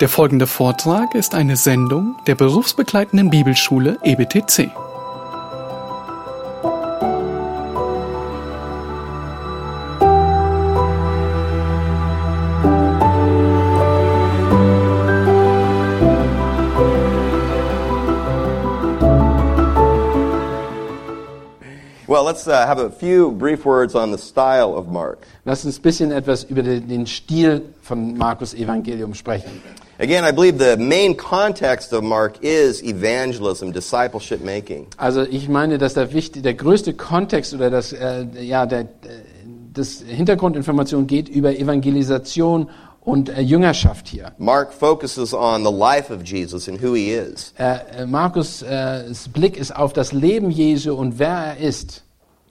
Der folgende Vortrag ist eine Sendung der berufsbegleitenden Bibelschule EBTC. Well, let's uh, have a few brief words on the style of Mark. Lass uns ein bisschen etwas über den Stil von Markus Evangelium sprechen. Again, I believe the main context of Mark is evangelism, discipleship making. Also ich meine, dass der, wichtig, der größte Kontext oder das, äh, ja, der, das Hintergrundinformation geht über Evangelisation und äh, Jüngerschaft hier. Mark focuses on the life of Jesus and who he is. Äh, äh, Markus äh, Blick ist auf das Leben Jesu und wer er ist.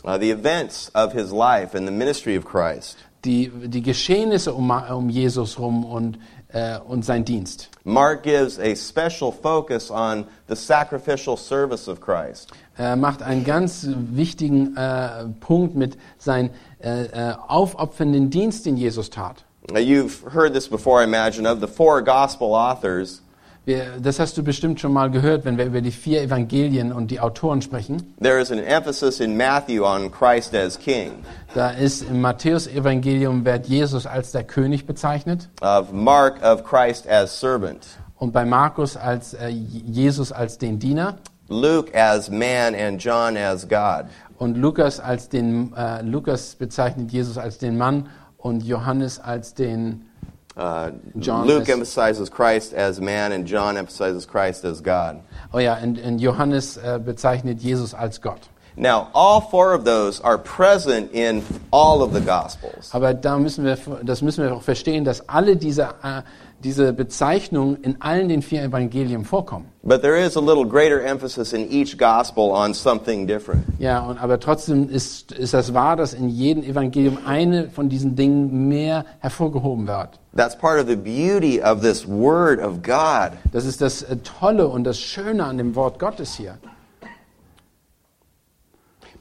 Uh, the events of his life and the ministry of Christ. Die, die Geschehnisse um, um Jesus rum und, äh, und sein Dienst. Mark gives a special focus on the sacrificial service of Christ. Er macht einen ganz wichtigen äh, Punkt mit seinem äh, äh, aufopfernden Dienst, den Jesus tat. Now, you've heard this before, I imagine, of the four gospel authors. Wir, das hast du bestimmt schon mal gehört, wenn wir über die vier Evangelien und die Autoren sprechen. There is an emphasis in Matthew on Christ as king, Da ist im Matthäus-Evangelium wird Jesus als der König bezeichnet of Mark of Christ as servant, und bei Markus als äh, Jesus als den Diener Luke as man, and John as God. und Lukas als den äh, Lukas bezeichnet Jesus als den Mann und Johannes als den Uh, Luke as- emphasizes Christ as man, and John emphasizes Christ as God. oh ja und, und Johannes äh, bezeichnet Jesus als Gott. Now, all four of those are present in all of the Gospels. Aber da müssen wir, das müssen wir auch verstehen, dass alle diese, äh, diese Bezeichnungen in allen den vier Evangelien vorkommen. But there is a little greater emphasis in each Gospel on something different. Ja, und, aber trotzdem ist, ist das wahr, dass in jedem Evangelium eine von diesen Dingen mehr hervorgehoben wird. That's part of the beauty of this Word of God. Das ist das äh, Tolle und das Schöne an dem Wort Gottes hier.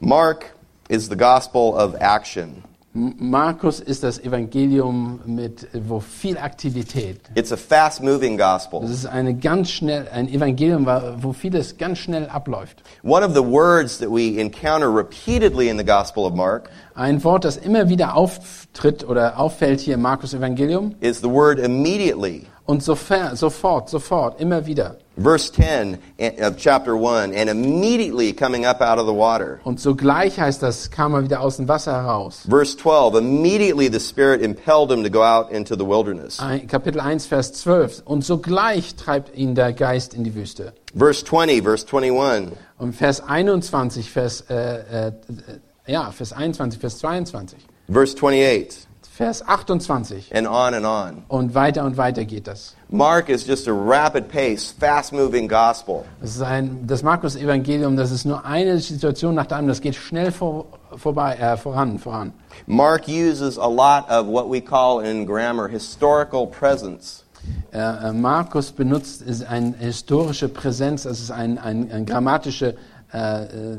Mark is the Gospel of action. Markus ist das Evangelium mit, wo viel Aktivität. It's a fast moving gospel. ist eine ganz schnell, ein Evangelium, wo vieles ganz schnell abläuft. One of the words that we encounter repeatedly in the Gospel of Mark Ein Wort, das immer wieder auftritt oder auffällt hier im Markus Evangelium is the word immediately. und sofer, sofort, sofort, immer wieder. Verse 10 of chapter 1 and immediately coming up out of the water. Und sogleich heißt das, kam er wieder aus dem Wasser heraus. Verse 12 immediately the Spirit impelled him to go out into the wilderness. Kapitel 1, Vers 12. Und sogleich treibt ihn der Geist in die Wüste. Verse 20, verse 21. Und Vers 21, Vers, äh, äh, ja, Vers 21, Vers 22. Verse 28, Vers 28. and on and on. Und weiter und weiter geht das. Mark is just a rapid pace, fast moving gospel. Das, ein, das Markus-Evangelium, das ist nur eine Situation nach der anderen. Das geht schnell vor, vorbei, äh, voran, voran. Mark uses a lot of what we call in grammar historical presence. Äh, äh, Markus benutzt ist eine historische Präsenz, das ist ein, ein, eine grammatische äh, äh,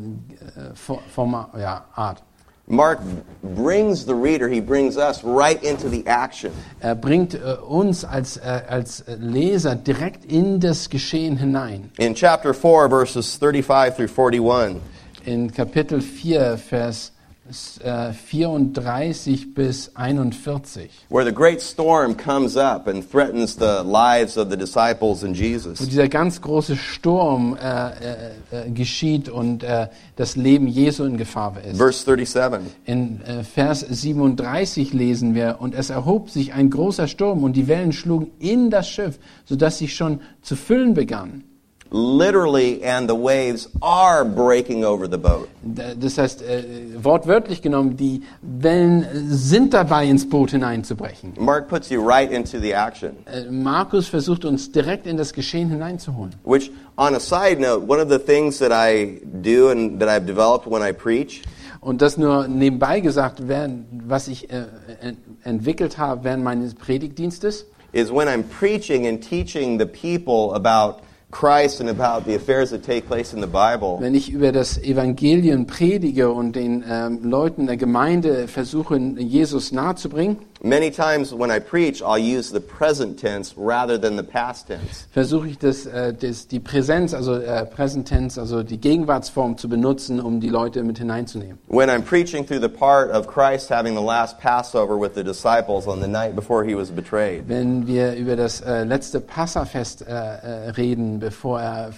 Fo- Forma, ja, Art. Mark brings the reader, he brings us right into the action. Er bringt äh, uns als, äh, als Leser direkt in das Geschehen hinein. In chapter 4, verses 35 through 41, In Kapitel 4, Vers 34 bis 41, where the great storm comes up and threatens the lives of the disciples and wo Jesus. dieser ganz große Sturm äh, äh, äh, geschieht und äh, das Leben Jesu in Gefahr ist. Verse 37. In äh, Vers 37 lesen wir, und es erhob sich ein großer Sturm und die Wellen schlugen in das Schiff, sodass sie schon zu füllen begann. Literally, and the waves are breaking over the boat. Das heißt, äh, wortwörtlich genommen, die Wellen sind dabei, ins Boot hineinzubrechen. Mark puts you right into the action. Äh, Markus versucht uns direkt in das Geschehen hineinzuholen. Which, on a side note, one of the things that I do and that I've developed when I preach Und das nur nebenbei gesagt, was ich äh, ent entwickelt habe während meines Predigtdienstes, is when I'm preaching and teaching the people about Christ and about the affairs that take place in the Bible, wenn ich über das Evangelium predige und den ähm, Leuten der Gemeinde versuche, Jesus nahezubringen, Many times when I preach, I'll use the present tense rather than the past tense. versuche ich das, äh, das, die Präsenz, also äh, Präsentenz, also die Gegenwartsform zu benutzen, um die Leute mit hineinzunehmen. When I'm preaching through the part of Christ having the last Passover with the disciples on the night before he was betrayed, Wenn wir über das äh, letzte Passafest äh, äh, reden, bevor er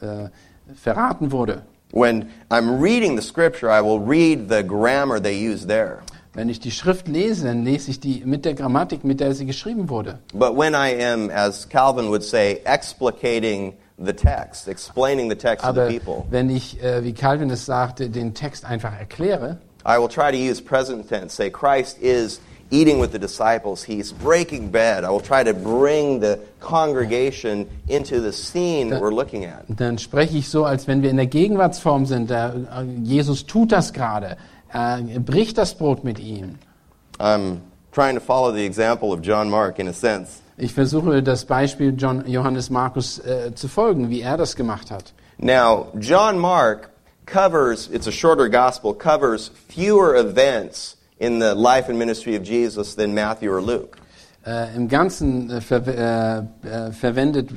äh, verraten wurde, when I'm reading the scripture, I will read the grammar they use there. Wenn ich die Schrift lese, dann lese ich die mit der Grammatik, mit der sie geschrieben wurde. But when I am, as Calvin would say, explicating the text, explaining the text to Aber the people, wenn ich, äh, wie Calvin es sagte, den Text einfach erkläre, I will try to use present tense. Say, Christ is eating with the disciples. He's breaking bread. I will try to bring the congregation into the scene that we're looking at. dann spreche ich so, als wenn wir in der Gegenwartsform sind. Äh, Jesus tut das gerade. Er bricht das Brot mit ihm. I'm trying to follow the example of John Mark in a sense. Ich versuche das Beispiel John, Johannes Markus äh, zu folgen, wie er das gemacht hat. Now, John Mark covers, it's a shorter gospel, covers fewer events in the life and ministry of Jesus than Matthew or Luke. Äh, Im Ganzen äh, ver äh, äh, verwendet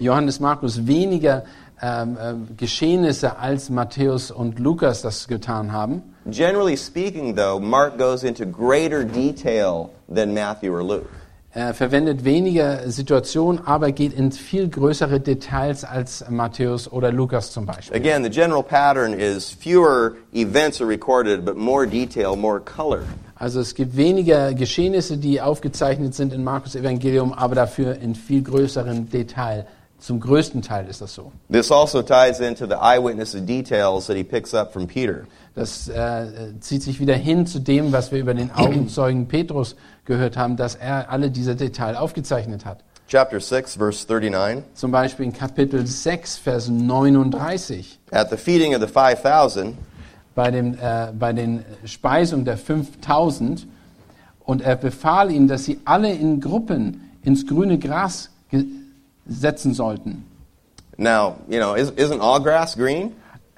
Johannes Markus weniger ähm, äh, Geschehnisse, als Matthäus und Lukas das getan haben. Generally speaking, though, Mark goes into greater detail than Matthew or Luke. Er verwendet weniger Situationen, aber geht in viel größere Details als Matthäus oder Lukas zum Beispiel. Again, the general pattern is fewer events are recorded, but more detail, more color. Also es gibt weniger Geschehnisse, die aufgezeichnet sind in Markus Evangelium, aber dafür in viel größerem Detail. Zum größten Teil ist das so. This also ties into the eyewitness details that he picks up from Peter. Das äh, zieht sich wieder hin zu dem, was wir über den Augenzeugen Petrus gehört haben, dass er alle diese Details aufgezeichnet hat. Chapter 6, verse 39. Zum Beispiel in Kapitel 6, Vers 39, At the feeding of the 5,000, bei, dem, äh, bei den Speisungen der 5000. Und er befahl ihnen, dass sie alle in Gruppen ins grüne Gras setzen sollten. now, you know, is, isn't all grass green?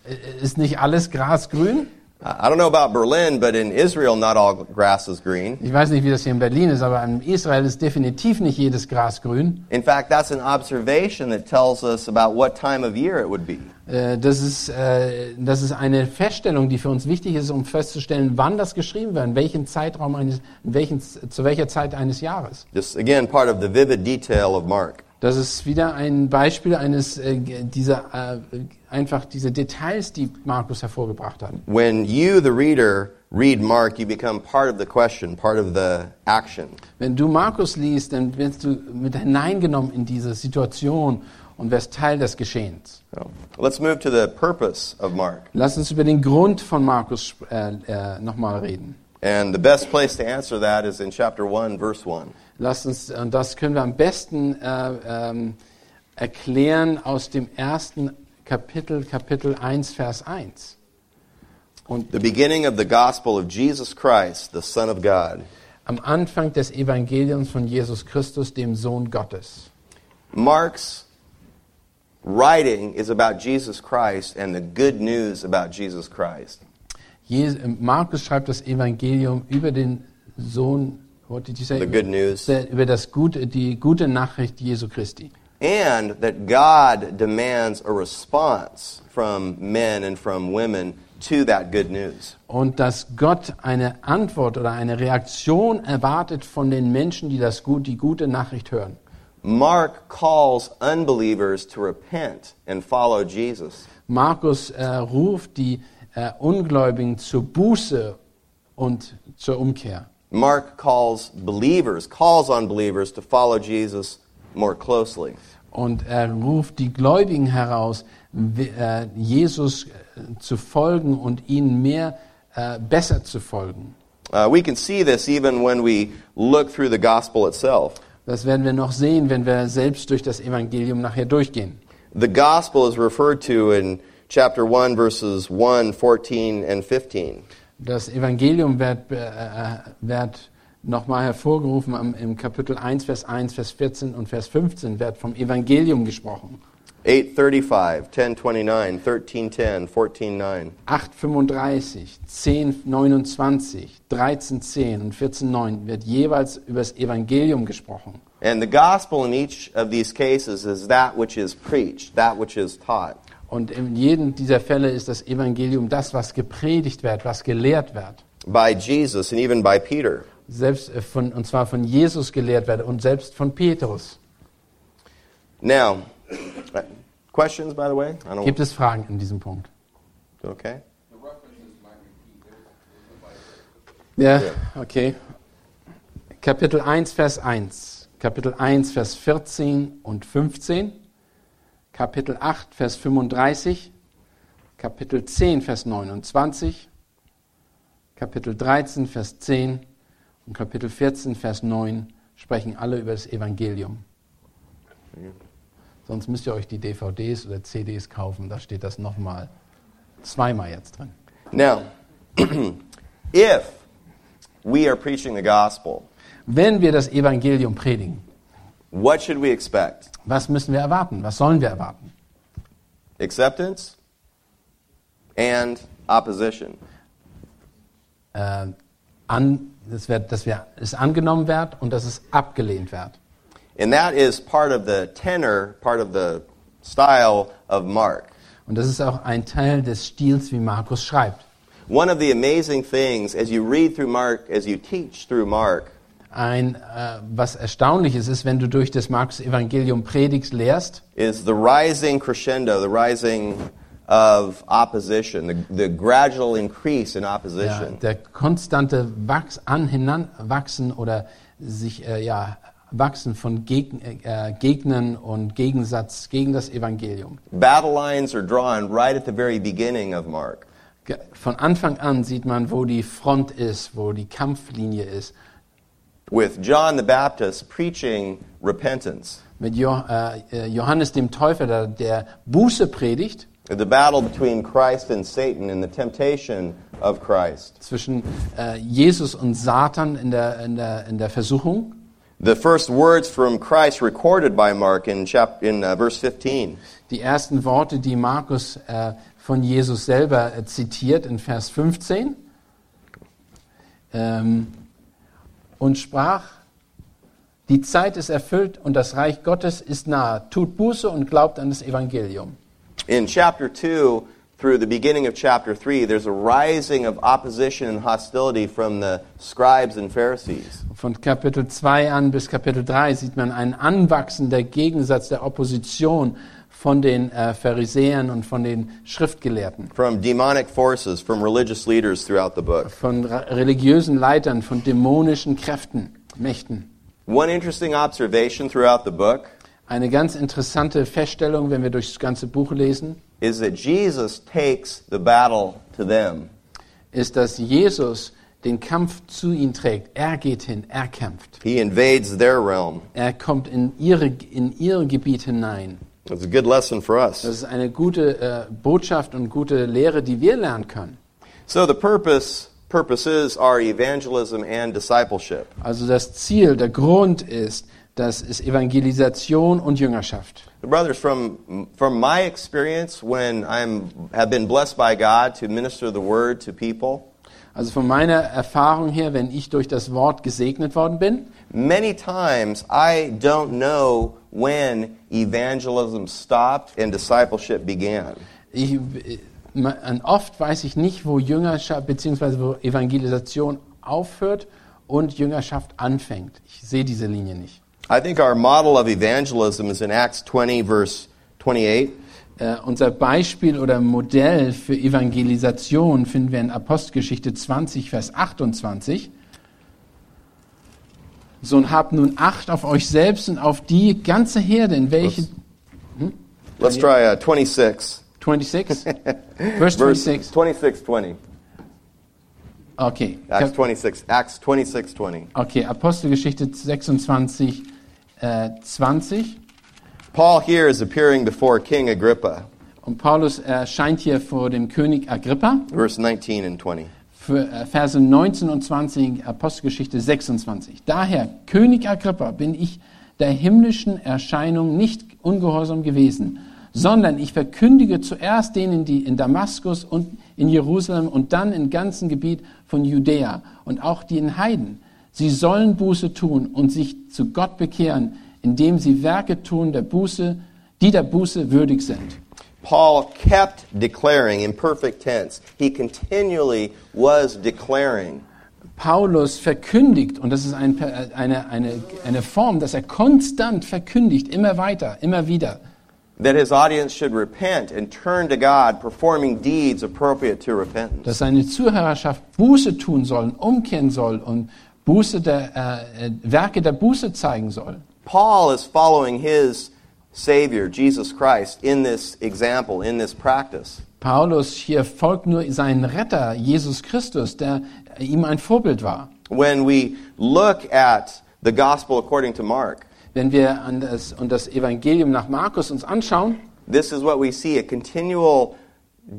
Äh, Ist nicht alles Gras grün? I I don't know about Berlin, but in Israel, not all grass is green. Ich weiß nicht, wie das hier in Berlin ist, aber in Israel ist definitiv nicht jedes Gras grün. In fact, that's an observation that tells us about what time of year it would be. Äh, Das ist, äh, das ist eine Feststellung, die für uns wichtig ist, um festzustellen, wann das geschrieben wird, in welchem Zeitraum eines, in welchen, zu welcher Zeit eines Jahres. Just again, part of the vivid detail of Mark. Das ist wieder ein Beispiel eines äh, dieser äh, einfach diese Details, die Markus hervorgebracht hat. When you, the reader, read Mark, you become part of the question, part of the action. Wenn du Markus liest, dann wirst du mit hineingenommen in diese Situation und wirst Teil des Geschehens. So, let's move to the purpose of Mark. Lass uns über den Grund von Markus äh, äh, nochmal reden. And the best place to answer that is in chapter 1, verse 1. Lass uns, und das können wir am besten äh, ähm, erklären aus dem ersten Kapitel, Kapitel 1, Vers 1. Und The beginning of the gospel of Jesus Christ, the Son of God. am Anfang des Evangeliums von Jesus Christus, dem Sohn Gottes. Mark's writing is about Jesus Christ and the good news about Jesus Christ. Markus schreibt das Evangelium über den Sohn, what did you say? The good news. Über das gute, die gute Nachricht Jesu Christi. And that God demands a response from men and from women to that good news. Und dass Gott eine Antwort oder eine Reaktion erwartet von den Menschen, die das gut, die gute Nachricht hören. Mark calls unbelievers to repent and follow Jesus. Markus äh, ruft die äh, Ungläubigen zur Buße und zur Umkehr. Mark calls believers, calls on believers to follow Jesus more closely. Und er ruft die Gläubigen heraus, we- äh, Jesus äh, zu folgen und ihnen mehr äh, besser zu folgen. Uh, we can see this even when we look through the gospel itself. Das werden wir noch sehen, wenn wir selbst durch das Evangelium nachher durchgehen. The gospel is referred to in chapter 1, verses 1, 14, and 15. Das Evangelium wird, äh, äh, wird nochmal hervorgerufen am, im Kapitel 1, Vers 1, Vers 14 und Vers 15 wird vom Evangelium gesprochen. 835, 1029, 1310, 149. 8,35, 10,29, 13,10 und 14,9 wird jeweils über das Evangelium gesprochen. And the gospel in each of these cases is that which is preached, that which is taught. Und in jedem dieser Fälle ist das Evangelium das, was gepredigt wird, was gelehrt wird. by Jesus and even by Peter. Selbst äh, von, und zwar von Jesus gelehrt wird und selbst von Petrus. Now, questions, by the way? I don't. Gibt es Fragen in diesem Punkt? Okay. Ja, okay. Kapitel 1, Vers 1. Kapitel 1, Vers 14 und 15. Kapitel 8, Vers 35. Kapitel 10, Vers 29. Kapitel 13, Vers 10 und Kapitel 14, Vers 9 sprechen alle über das Evangelium. Sonst müsst ihr euch die DVDs oder CDs kaufen, da steht das nochmal zweimal jetzt drin. Now, if we are preaching the gospel, Wenn wir das Evangelium predigen, what should we expect? was müssen wir erwarten? Was sollen wir erwarten? Acceptance and opposition. Äh, an, dass, wir, dass wir, es angenommen wird und dass es abgelehnt wird. And that is part of the tenor, part of the style of Mark. Und das ist auch ein Teil des Stils, wie Markus schreibt. One of the amazing things as you read through Mark, as you teach through Mark, Ein, äh, was erstaunliches ist, wenn du durch das Markus-Evangelium predigst, lehrst, is the rising crescendo, the rising of opposition, the, the gradual increase in ja, opposition. der konstante Wachs, Anhinanwachsen oder sich äh, ja, Wachsen von Geg äh, Gegnern und Gegensatz gegen das Evangelium. Battle lines are drawn right at the very beginning of Mark. Ge- Von Anfang an sieht man, wo die Front ist, wo die Kampflinie ist. With John the Baptist preaching repentance. Mit jo äh, äh, Johannes dem Täufer, der, der Buße predigt The battle between Christ and Satan and the temptation of Christ. zwischen äh, Jesus und Satan in der, in, der, in der Versuchung. The first words from Christ recorded by Mark in, chap- in uh, verse 15. Die ersten Worte, die Markus äh, von Jesus selber äh, zitiert in Vers 15. Ähm, und sprach, die Zeit ist erfüllt und das Reich Gottes ist nahe. Tut Buße und glaubt an das Evangelium. In chapter 2 through the beginning of chapter 3, there's a rising of opposition and hostility from the scribes and Pharisees. Von Kapitel 2 an bis Kapitel 3 sieht man einen Anwachsen der Gegensatz der Opposition von den äh, Pharisäern und von den Schriftgelehrten, From demonic forces, from religious leaders throughout the book. von religiösen Leitern, von dämonischen Kräften, Mächten. One interesting observation throughout the book Eine ganz interessante Feststellung, wenn wir durch das ganze Buch lesen, is that Jesus takes the battle to them. ist, dass Jesus den Kampf zu ihnen trägt. Er geht hin, er kämpft. He invades their realm. Er kommt in ihre, in ihr Gebiet hinein. It's a good lesson for us. Das ist eine gute äh, Botschaft und gute Lehre, die wir lernen können. So the purpose purposes are evangelism and discipleship. Also das Ziel, der Grund ist, das ist Evangelisation und Jüngerschaft. Brothers, from from my experience when I'm have been blessed by God to minister the word to people, Also von meiner Erfahrung her, wenn ich durch das Wort gesegnet worden bin, many times I don't know when evangelism stopped and discipleship began. ich, oft weiß ich nicht, wo Jüngerschaft bzw. wo Evangelisation aufhört und Jüngerschaft anfängt. Ich sehe diese Linie nicht. I think our model of evangelism is in Acts 20 verse 28. Äh, unser Beispiel oder Modell für Evangelisation finden wir in Apostelgeschichte 20, Vers 28. So und habt nun Acht auf euch selbst und auf die ganze Herde, in welche Let's try uh, 26. 26? Verse Verse 26. 26 20. Okay. Acts Kap- 26 Acts 26 20. Okay, Apostelgeschichte 26, äh, 20. Paul here is appearing before King Agrippa, Und Paulus erscheint hier vor dem König Agrippa. verse 19 and 20. Äh, Verse 19 und 20, Apostelgeschichte 26. Daher, König Agrippa, bin ich der himmlischen Erscheinung nicht ungehorsam gewesen, sondern ich verkündige zuerst denen, die in Damaskus und in Jerusalem und dann im ganzen Gebiet von Judäa und auch den Heiden. Sie sollen Buße tun und sich zu Gott bekehren, indem sie Werke tun der Buße, die der Buße würdig sind. Paul kept declaring in perfect tense. He continually was declaring. Paulus verkündigt, und das ist ein, eine, eine, eine Form, dass er konstant verkündigt, immer weiter, immer wieder. That his audience should repent and turn to God, performing deeds appropriate to repentance. Dass seine Zuhörerschaft Buße tun sollen, umkehren soll und Buße der, äh, Werke der Buße zeigen soll. Paul is following his Savior, Jesus Christ, in this example, in this practice. Paulus hier folgt nur seinen Retter, Jesus Christus, der ihm ein Vorbild war. When we look at the gospel according to Mark, Wenn wir an das, und das Evangelium nach Markus uns anschauen, this is what we see a continual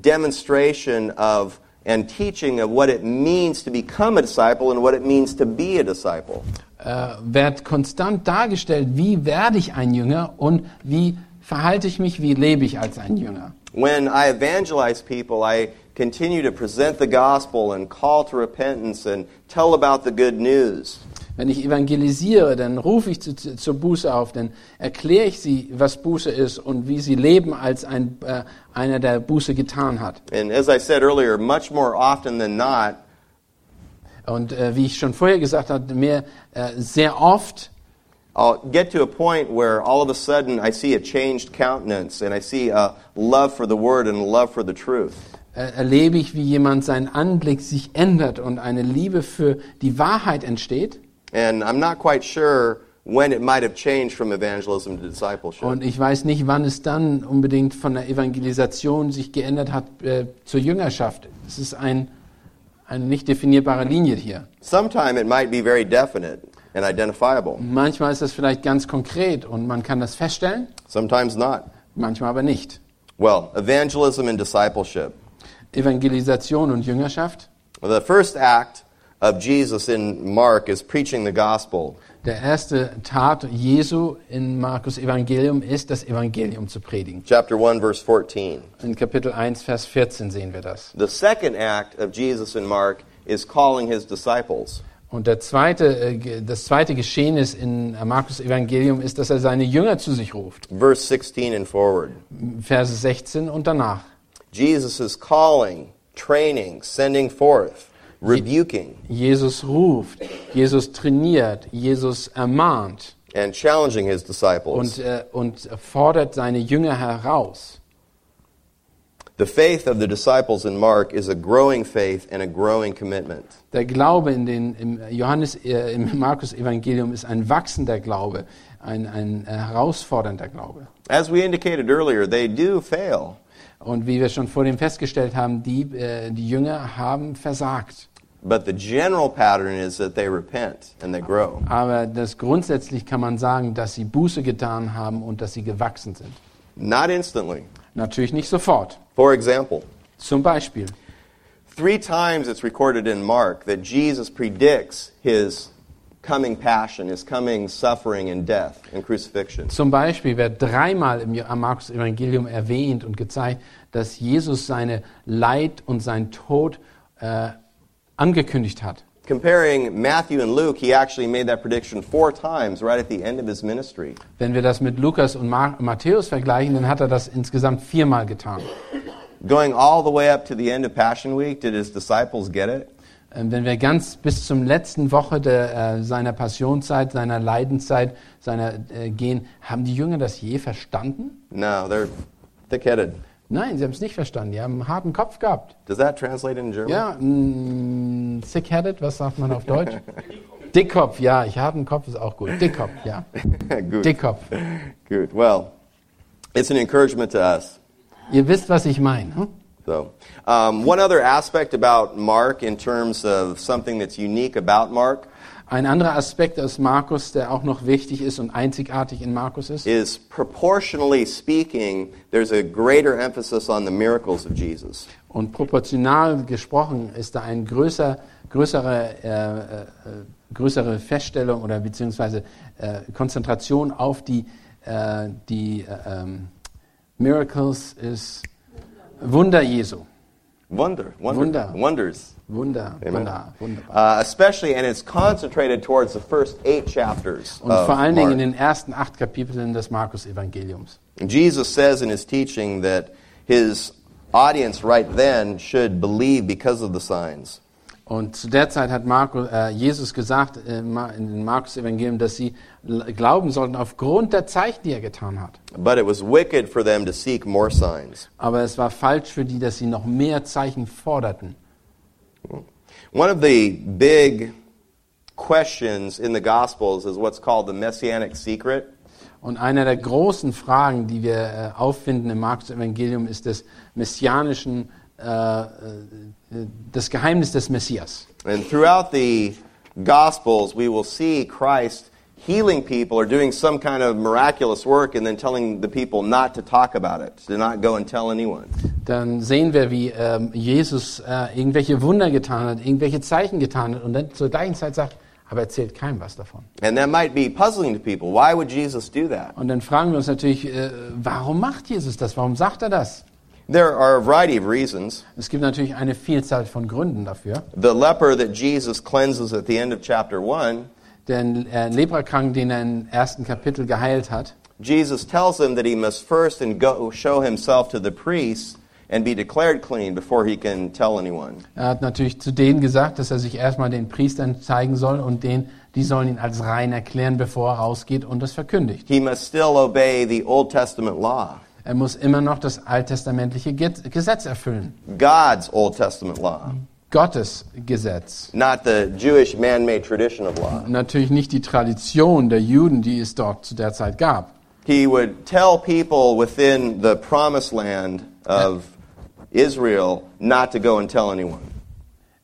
demonstration of and teaching of what it means to become a disciple and what it means to be a disciple. Äh, wird konstant dargestellt, wie werde ich ein Jünger und wie verhalte ich mich, wie lebe ich als ein Jünger. When I evangelize people, I continue to present the gospel and call to repentance and tell about the good news. Wenn ich evangelisiere, dann rufe ich zu, zu, zur Buße auf, dann erkläre ich sie, was Buße ist und wie sie leben, als ein, äh, einer, der Buße getan hat. And as I said earlier, much more often than not, Und äh, wie ich schon vorher gesagt habe, mehr, äh, sehr oft I'll get to a point where all of a sudden I see a changed countenance and I see a love for the word and a love for the truth. äh, erlebe ich, wie jemand sein Anblick sich ändert und eine Liebe für die Wahrheit entsteht. And I'm not quite sure when it might have changed from evangelism to discipleship. Und ich weiß nicht, wann es dann unbedingt von der Evangelisation sich geändert hat äh, zur Jüngerschaft. Es ist ein, eine nicht definierbare Linie hier. Sometime it might be very definite and identifiable, Manchmal ist das vielleicht ganz konkret und man kann das feststellen, sometimes not. manchmal aber nicht. Well, evangelism and discipleship. Evangelisation und Jüngerschaft. The first act of Jesus in Mark is preaching the gospel. Der erste Tat Jesu in Markus Evangelium ist, das Evangelium zu predigen. Chapter 1, verse 14. In Kapitel 1, Vers 14 sehen wir das. The second act of Jesus in Mark is calling his disciples. Und der zweite, äh, das zweite Geschehnis in Markus Evangelium ist, dass er seine Jünger zu sich ruft. Verse 16 and forward. Verse 16 und danach. Jesus is calling, training, sending forth, rebuking, Jesus ruft, Jesus trainiert, Jesus ermahnt and challenging his disciples. und, äh, und fordert seine Jünger heraus. The faith of the disciples in Mark is a growing faith and a growing commitment. Der Glaube in den, im Johannes, äh, im Markus Evangelium ist ein wachsender Glaube, ein, ein äh, herausfordernder Glaube. As we indicated earlier, they do fail. Und wie wir schon vor dem festgestellt haben, die, äh, die Jünger haben versagt. But the general pattern is that they repent and they grow. Aber das grundsätzlich kann man sagen, dass sie Buße getan haben und dass sie gewachsen sind. Not instantly. Natürlich nicht sofort. For example, Zum Beispiel, three times it's recorded in Mark that Jesus predicts his coming passion, his coming suffering and death and crucifixion. zum Beispiel wird dreimal im Markus Evangelium erwähnt und gezeigt, dass Jesus seine Leid und sein Tod äh, angekündigt hat. Comparing Matthew and Luke, he actually made that prediction four times right at the end of his ministry. Wenn wir das mit Lukas und Ma Matthäus vergleichen, dann hat er das insgesamt viermal getan. Going all the way up to the end of Passion Week, did his disciples get it? Ähm, Wenn wir ganz bis zum letzten Woche der, äh, seiner Passionszeit, seiner Leidenszeit, seiner äh, gehen, haben die Jünger das je verstanden? No, they're thick headed. Nein, sie haben es nicht verstanden. Die haben einen harten Kopf gehabt. Does that translate in German? Ja, mm, thick-headed, was sagt man auf Deutsch? Dickkopf, ja, ich habe einen Kopf, ist auch gut. Dickkopf, ja. Good. Dickkopf. Good. Well, it's an encouragement to us. Ihr wisst, was ich meine. Hm? So, um, one other aspect about Mark in terms of something that's unique about Mark Ein anderer Aspekt aus Markus, der auch noch wichtig ist und einzigartig in Markus ist, is proportionally speaking, there's a greater emphasis on the miracles of Jesus. und proportional gesprochen ist da eine größer, größere, äh, äh, größere Feststellung oder beziehungsweise äh, Konzentration auf die, äh, die äh, ähm, Miracles ist Wunder Jesu. Wonder, wonder, Wunder. wonders. Wunder, Amen. Wunder, wunderbar. Uh, especially, and it's concentrated towards the first eight chapters Und vor allen Dingen in den ersten acht Kapiteln des Markus-Evangeliums. Jesus says in his teaching that his audience right then should believe because of the signs. Und zu der Zeit hat Markus, äh, Jesus gesagt äh, in dem Markus-Evangelium, dass sie glauben sollten aufgrund der Zeichen, die er getan hat. But it was wicked for them to seek more signs. Aber es war falsch für die, dass sie noch mehr Zeichen forderten. One of the big questions in the Gospels is what's called the messianic secret. Und eine der großen Fragen, die wir äh, auffinden im Markus-Evangelium, ist des messianischen, äh, äh, das Geheimnis des Messias. And throughout the Gospels, we will see Christ healing people or doing some kind of miraculous work and then telling the people not to talk about it, to not go and tell anyone. Dann sehen wir, wie ähm, Jesus äh, irgendwelche Wunder getan hat, irgendwelche Zeichen getan hat und dann zur gleichen Zeit sagt, aber erzählt keinem was davon. And that might be puzzling to people. Why would Jesus do that? Und dann fragen wir uns natürlich, äh, warum macht Jesus das? Warum sagt er das? There are a variety of reasons. Es gibt natürlich eine Vielzahl von Gründen dafür. The leper that Jesus cleanses at the end of chapter 1, Der äh, Leprakranken, den er im ersten Kapitel geheilt hat, Jesus tells him that he must first and go show himself to the priest and be declared clean before he can tell anyone. er hat natürlich zu denen gesagt, dass er sich erstmal den Priestern zeigen soll und den, die sollen ihn als rein erklären, bevor er rausgeht und das verkündigt. He must still obey the Old Testament law, Er muss immer noch das alttestamentliche Ge- Gesetz erfüllen. God's Old Testament law, Gottes Gesetz. not the Jewish man made tradition of law. Natürlich nicht die Tradition der Juden, die es dort zu der Zeit gab. He would tell people within the promised land of Israel not to go and tell anyone.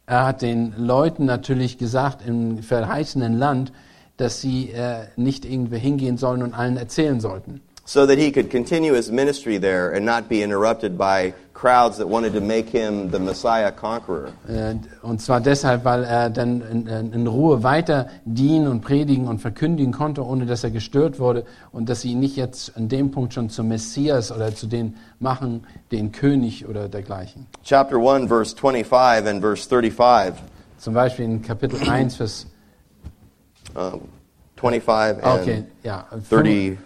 Er hat den Leuten natürlich gesagt im verheißenen Land, dass sie äh, nicht irgendwo hingehen sollen und allen erzählen sollten. so that he could continue his ministry there and not be interrupted by crowds that wanted to make him the Messiah conqueror. Äh, Und zwar deshalb, weil er dann in, in in Ruhe weiter dienen und predigen und verkündigen konnte, ohne dass er gestört wurde und dass sie ihn nicht jetzt an dem Punkt schon zum Messias oder zu den machen, den König oder dergleichen. Chapter 1, verse 25 and verse 35. Zum Beispiel in Kapitel 1, Vers Um, 25 and okay, ja, 34.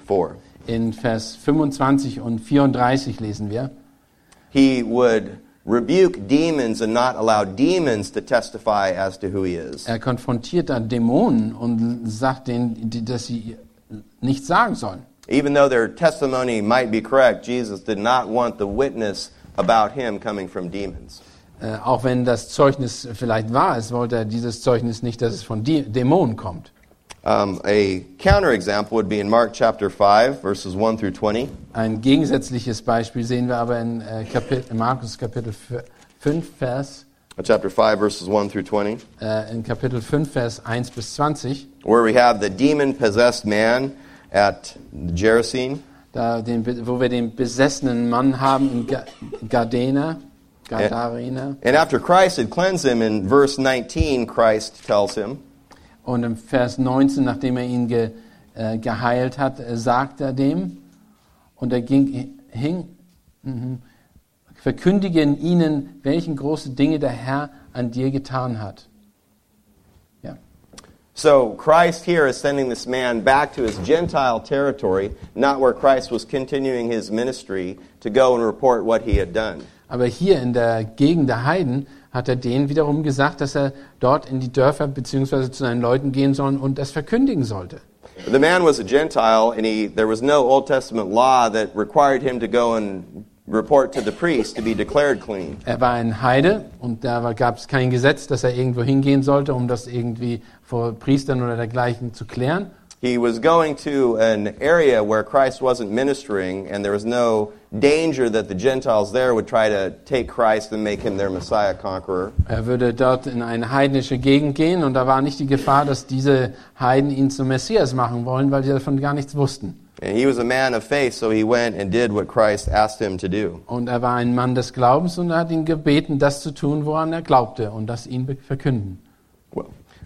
in Vers 25 und 34 lesen wir. He would rebuke demons and not allow demons to testify as to who he is. Er konfrontiert da Dämonen und sagt denen, dass sie nichts sagen sollen. Even though their testimony might be correct, Jesus did not want the witness about him coming from demons. Äh, auch wenn das Zeugnis vielleicht wahr ist, wollte er dieses Zeugnis nicht, dass es von Dä- Dämonen kommt. Um, a counterexample would be in Mark chapter 5, verses 1 through 20. Ein gegensätzliches Beispiel sehen wir aber in, äh, Kapit in Markus Kapitel 5, Vers, Uh, Chapter 5, verses 1 through 20, äh, in Kapitel 5, Vers 1 bis 20, where we have the demon possessed man at Gerasene. da den, wo wir den besessenen Mann haben in Ga Gardena, Gadarena. And after Christ had cleansed him, in verse 19, Christ tells him, Und im Vers 19, nachdem er ihn ge, äh, geheilt hat, äh, sagt er dem, und er ging, hing, mhm, verkündigen ihnen, welchen große Dinge der Herr an dir getan hat. So Christ here is sending this man back to his Gentile territory, not where Christ was continuing his ministry, to go and report what he had done. Aber hier in der Gegend der Heiden hat er denen wiederum gesagt, dass er dort in die Dörfer bzw. zu seinen Leuten gehen soll und das verkündigen sollte. The man was a Gentile, and he, there was no Old Testament law that required him to go and report to the priest to be declared clean. Er war ein Heide und da gab es kein Gesetz, dass er irgendwo hingehen sollte, um das irgendwie vor Priestern oder dergleichen zu klären. He was going to an area where Christ wasn't ministering, and there was no danger that the Gentiles there would try to take Christ and make him their Messiah conqueror. Er würde dort in eine heidnische Gegend gehen und da war nicht die Gefahr, dass diese Heiden ihn zum Messias machen wollen, weil sie davon gar nichts wussten. And he was a man of faith, so he went and did what Christ asked him to do. Und er war ein Mann des Glaubens und er hat ihn gebeten, das zu tun, woran er glaubte und das ihn verkünden.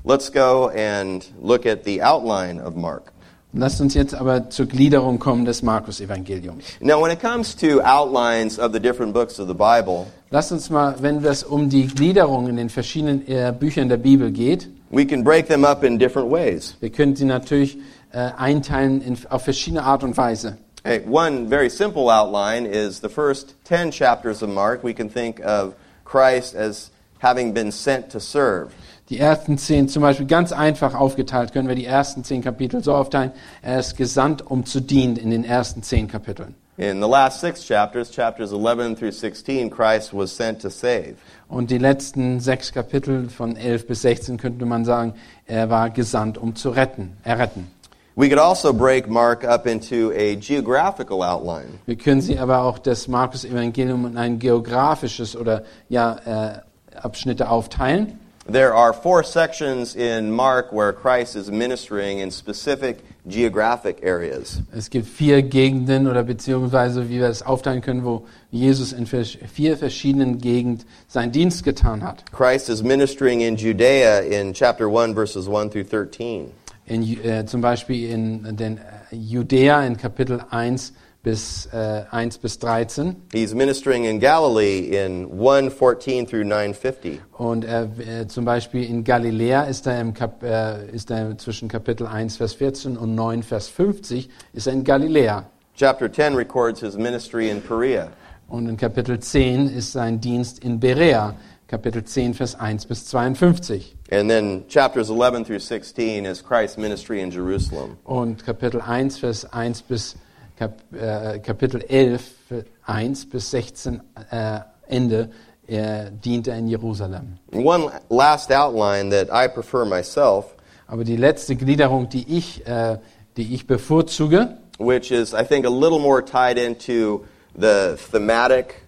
Let's go and look at the outline of Mark. Lasst uns jetzt aber zur Gliederung kommen des Markus-Evangeliums. Now, when it comes to outlines of the different books of the Bible, Lasst uns mal, wenn es um die Gliederung in den verschiedenen äh, Büchern der Bibel geht, we can break them up in different ways. wir können sie natürlich äh, einteilen in, auf verschiedene Art und Weise. Hey, one very simple outline is the first 10 chapters of Mark. We can think of Christ as having been sent to serve. Die ersten zehn, zum Beispiel ganz einfach aufgeteilt, können wir die ersten zehn Kapitel so aufteilen. Er ist gesandt, um zu dienen in den ersten zehn Kapiteln. In the last six chapters, chapters 11 through 16, Christ was sent to save. Und die letzten sechs Kapitel von 11 bis 16 könnte man sagen, er war gesandt, um zu retten, erretten. We could also break Mark up into a geographical outline. Wir können sie aber auch das Markus-Evangelium in ein geografisches oder ja, äh, Abschnitte aufteilen. There are four sections in Mark where Christ is ministering in specific geographic areas. Es gibt vier Gegenden oder beziehungsweise, wie wir das aufteilen können, wo Jesus in vier verschiedenen Gegenden seinen Dienst getan hat. Christ is ministering in Judea in chapter 1, verses 1 through 13. In, äh, zum Beispiel in den äh, Judäa in Kapitel 1 bis, äh, 1 bis 13 He's ministering in Galilee in 1, 14 through 950. und äh, zum Beispiel in Galiläa ist er, im Kap, äh, ist er zwischen Kapitel 1 Vers 14 und 9 Vers 50 ist er in Galiläa Chapter 10 records his ministry in Perea. und in Kapitel 10 ist sein Dienst in Berea Kapitel 10 Vers 1 bis 52 And then chapters 11 through 16 is Christ's ministry in Jerusalem. und Kapitel 1 Vers 1 bis Kap, äh, Kapitel 11 Vers 1 bis 16 äh, Ende äh, dient er in Jerusalem. One last outline that I prefer myself, Aber die letzte Gliederung, die ich, äh, die ich bevorzuge, which is, I think, a little more tied into the thematic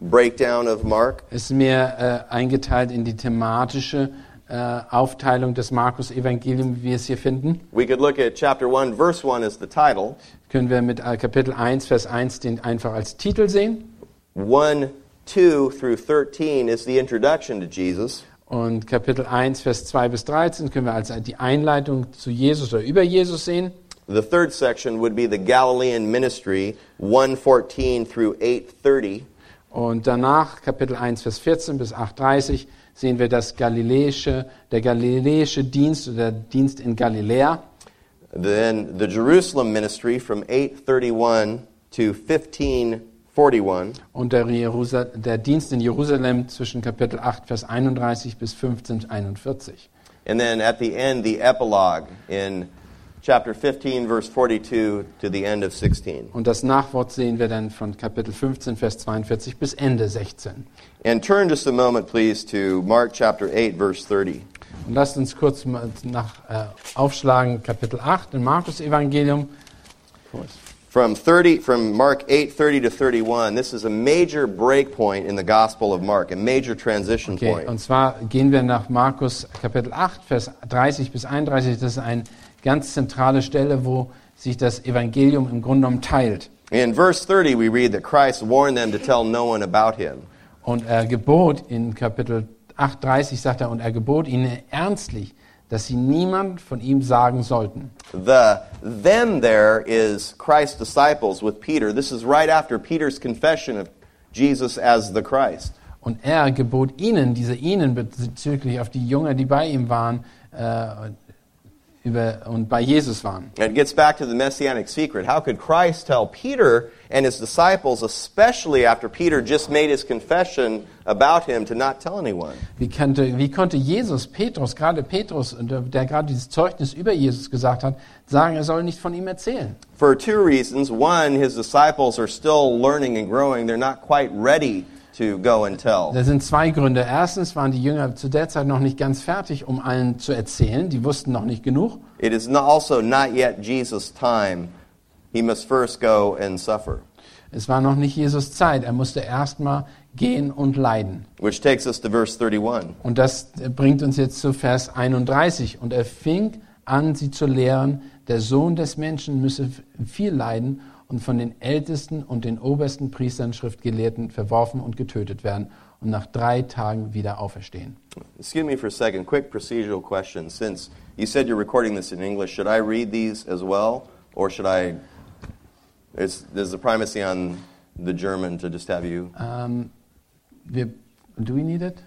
breakdown of Mark. ist mehr äh, eingeteilt in die thematische äh, Aufteilung des Markus-Evangeliums, wie wir es hier finden. We could look at chapter 1, verse 1 as the title, Können wir mit äh, Kapitel 1, Vers 1 den einfach als Titel sehen. 1, 2 through 13 is the introduction to Jesus. Und Kapitel 1, Vers 2 bis 13 können wir als die Einleitung zu Jesus oder über Jesus sehen. The third section would be the Galilean ministry, 114 through 830. Und danach, Kapitel 1, Vers 14 bis 8,30, sehen wir das galiläische, der galiläische Dienst oder der Dienst in Galiläa. Then the Jerusalem ministry from 831 to 1541. Und der, Jerusal der Dienst in Jerusalem zwischen Kapitel 8, Vers 31 bis 15, 41. And then at the end, the epilogue in chapter 15, verse 42 to the end of 16. Und das Nachwort sehen wir dann von Kapitel 15, Vers 42 bis Ende 16. And turn just a moment, please, to Mark chapter 8, verse 30. Und lasst uns kurz nach, äh, aufschlagen, Kapitel 8 im Markus-Evangelium. From 30, from Mark 8, 30 to 31, this is a major break point in the Gospel of Mark, a major transition Okay, point. und zwar gehen wir nach Markus Kapitel 8, Vers 30 bis 31. Das ist eine ganz zentrale Stelle, wo sich das Evangelium im Grunde genommen teilt. In verse 30, we read that Christ warned them to tell no one about him. Und er gebot in Kapitel 8, 30 sagt er, und er gebot ihnen ernstlich, dass sie niemand von ihm sagen sollten. The them there is Christ's disciples with Peter. This is right after Peter's confession of Jesus as the Christ. Und er gebot ihnen, diese ihnen bezüglich auf die Jünger, die bei ihm waren äh, über, und bei Jesus waren. And it gets back to the messianic secret. How could Christ tell Peter and his disciples, especially after Peter just made his confession about him, to not tell anyone? Wie konnte, wie konnte Jesus, Petrus, gerade Petrus, der, der gerade dieses Zeugnis über Jesus gesagt hat, sagen, er soll nicht von ihm erzählen? For two reasons. One, his disciples are still learning and growing. They're not quite ready to go and tell. Da sind zwei Gründe. Erstens waren die Jünger zu der Zeit noch nicht ganz fertig, um allen zu erzählen. Die wussten noch nicht genug. It is no- also not yet Jesus' time. He must first go and suffer. Es war noch nicht Jesus Zeit. Er musste erstmal gehen und leiden. Which takes us to verse 31. Und das bringt uns jetzt zu Vers 31. Und er fing an, sie zu lehren, der Sohn des Menschen müsse viel leiden und von den Ältesten und den obersten Priestern, Schriftgelehrten verworfen und getötet werden und nach drei Tagen wieder auferstehen. Excuse me for a second. Quick procedural question. Since you said you're recording this in English, should I read these as well, or should I? Is there's the primacy on the German to just have you? Ähm, wir, do we need it?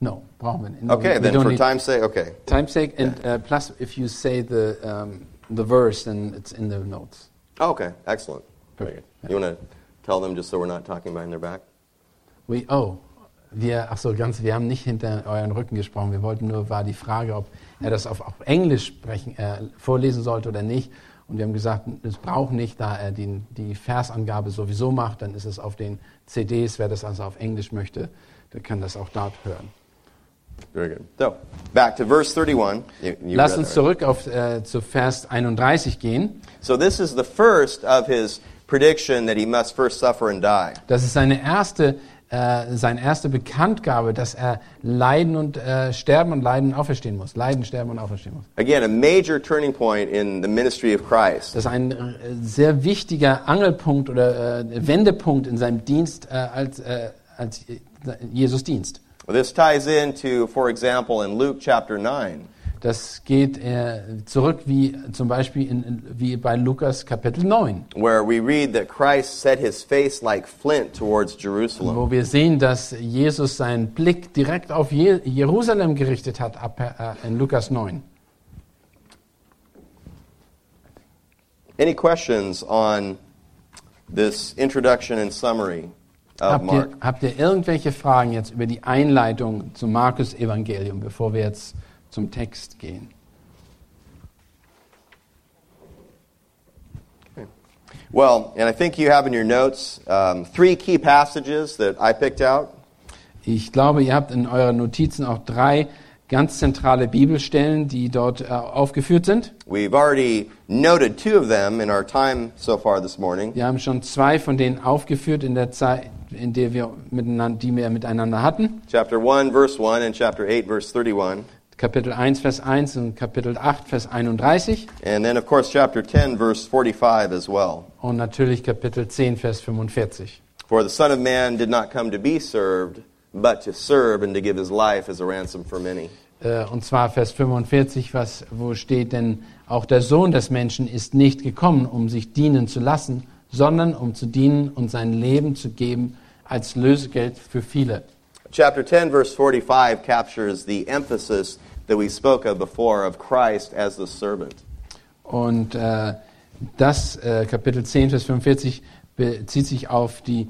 No, brauchen wir nicht. Okay, we then don't for time's sake, okay. Time's sake, and uh, plus if you say the um, the verse, then it's in the notes. Oh, okay, excellent. Perfect. You want to tell them just so we're not talking behind their back? We, oh, wir, ach so, ganz, wir haben nicht hinter euren Rücken gesprochen. Wir wollten nur, war die Frage, ob er das auf, auf Englisch sprechen, äh, vorlesen sollte oder nicht. Und wir haben gesagt, es braucht nicht, da er die, die Versangabe sowieso macht, dann ist es auf den CDs. Wer das also auf Englisch möchte, der kann das auch dort hören. Very good. So, back to verse 31. You, you Lass uns zurück auf, äh, zu Vers 31 gehen. So this is the first of his prediction that he must first suffer and die. Das ist seine erste, äh, seine erste Bekanntgabe, dass er leiden und äh, sterben und leiden und auferstehen muss. Leiden, sterben und auferstehen muss. Again, a major turning point in the ministry of Christ. Das ist ein äh, sehr wichtiger Angelpunkt oder äh, Wendepunkt in seinem Dienst äh, als, äh, als Jesus Dienst. This ties into, for example, in Luke chapter 9. Das geht äh, zurück wie zum Beispiel in, wie bei Lukas Kapitel 9, where we read that Christ set his face like flint towards Jerusalem. wo wir sehen, dass Jesus seinen Blick direkt auf Je Jerusalem gerichtet hat, ab, äh, in Lukas 9. Any questions on this introduction and summary Habt ihr, habt ihr irgendwelche Fragen jetzt über die Einleitung zum Markus Evangelium, bevor wir jetzt zum Text gehen? Well, and I think you have in your notes um, three key passages that I picked out. Ich glaube, ihr habt in euren Notizen auch drei ganz zentrale Bibelstellen, die dort äh, aufgeführt sind. We've already noted two of them in our time so far this morning. Wir haben schon zwei von denen aufgeführt in der Zeit, in der wir miteinander, die wir miteinander hatten. Chapter 1, verse 1, and chapter 8, verse 31. Kapitel 1, Vers 1 und Kapitel 8, Vers 31. And then, of course, chapter 10, verse 45 as well. Und natürlich Kapitel 10, Vers 45. For the Son of Man did not come to be served, but to serve and to give his life as a ransom for many. Äh, Und zwar Vers 45, was, wo steht, denn auch der Sohn des Menschen ist nicht gekommen, um sich dienen zu lassen, sondern um zu dienen und sein Leben zu geben als Lösegeld für viele. Chapter 10, verse 45 captures the emphasis that we spoke of before of Christ as the servant. Und äh, das äh, Kapitel 10, Vers 45 bezieht sich auf die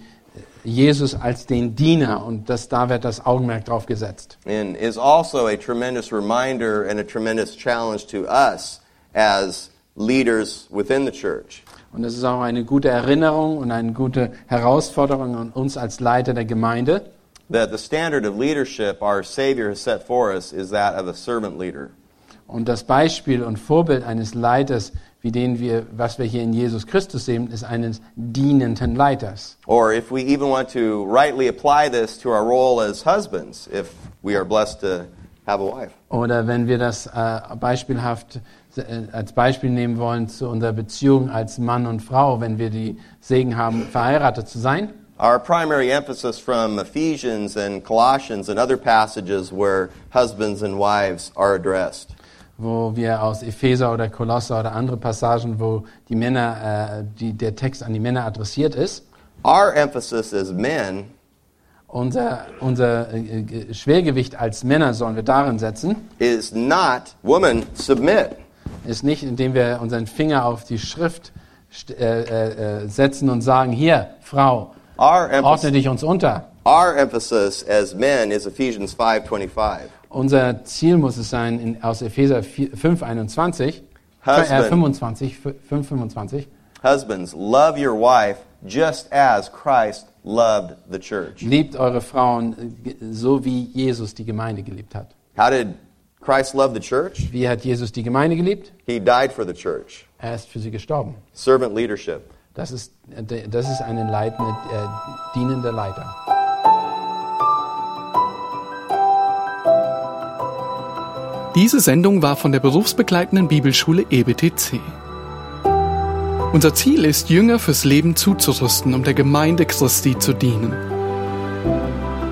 Jesus als den Diener und das, da wird das Augenmerk drauf gesetzt. And is also a tremendous reminder and a tremendous challenge to us as leaders within the church. Und das ist auch eine gute Erinnerung und eine gute Herausforderung an uns als Leiter der Gemeinde, That the standard of leadership our Savior has set for us is that of a servant leader. Und das Beispiel und Vorbild eines Leiters, wie den wir, was wir hier in Jesus Christus sehen, ist eines dienenden Leiters. Or if we even want to rightly apply this to our role as husbands, if we are blessed to have a wife. Oder wenn wir das äh, beispielhaft als Beispiel nehmen wollen zu unserer Beziehung als Mann und Frau, wenn wir die Segen haben, verheiratet zu sein. Our primary emphasis from Ephesians and Colossians and other passages where husbands and wives are addressed wo wir aus Epheser oder Kolosser oder andere Passagen, wo die Männer, äh, die, der Text an die Männer adressiert ist. Our emphasis as men Unser, unser äh, äh, Schwergewicht als Männer sollen wir darin setzen, is not woman submit. Ist nicht, indem wir unseren Finger auf die Schrift äh, äh, äh, setzen und sagen, hier, Frau, Our ordne emphasis, dich uns unter. our emphasis as men is Ephesians 5:25. Unser Ziel muss es sein, in, aus Epheser 4 5, 21, äh, Husband. 25, 5, 25, Husbands, love your wife just as Christ loved the church. liebt eure Frauen äh, so, wie Jesus die Gemeinde geliebt hat. How did Christ love the church? Wie hat Jesus die Gemeinde geliebt? He died for the church. Er ist für sie gestorben. Servant leadership. Das ist, äh, das ist eine leitende, äh, dienende Leiter. Diese Sendung war von der berufsbegleitenden Bibelschule EBTC. Unser Ziel ist, Jünger fürs Leben zuzurüsten, um der Gemeinde Christi zu dienen.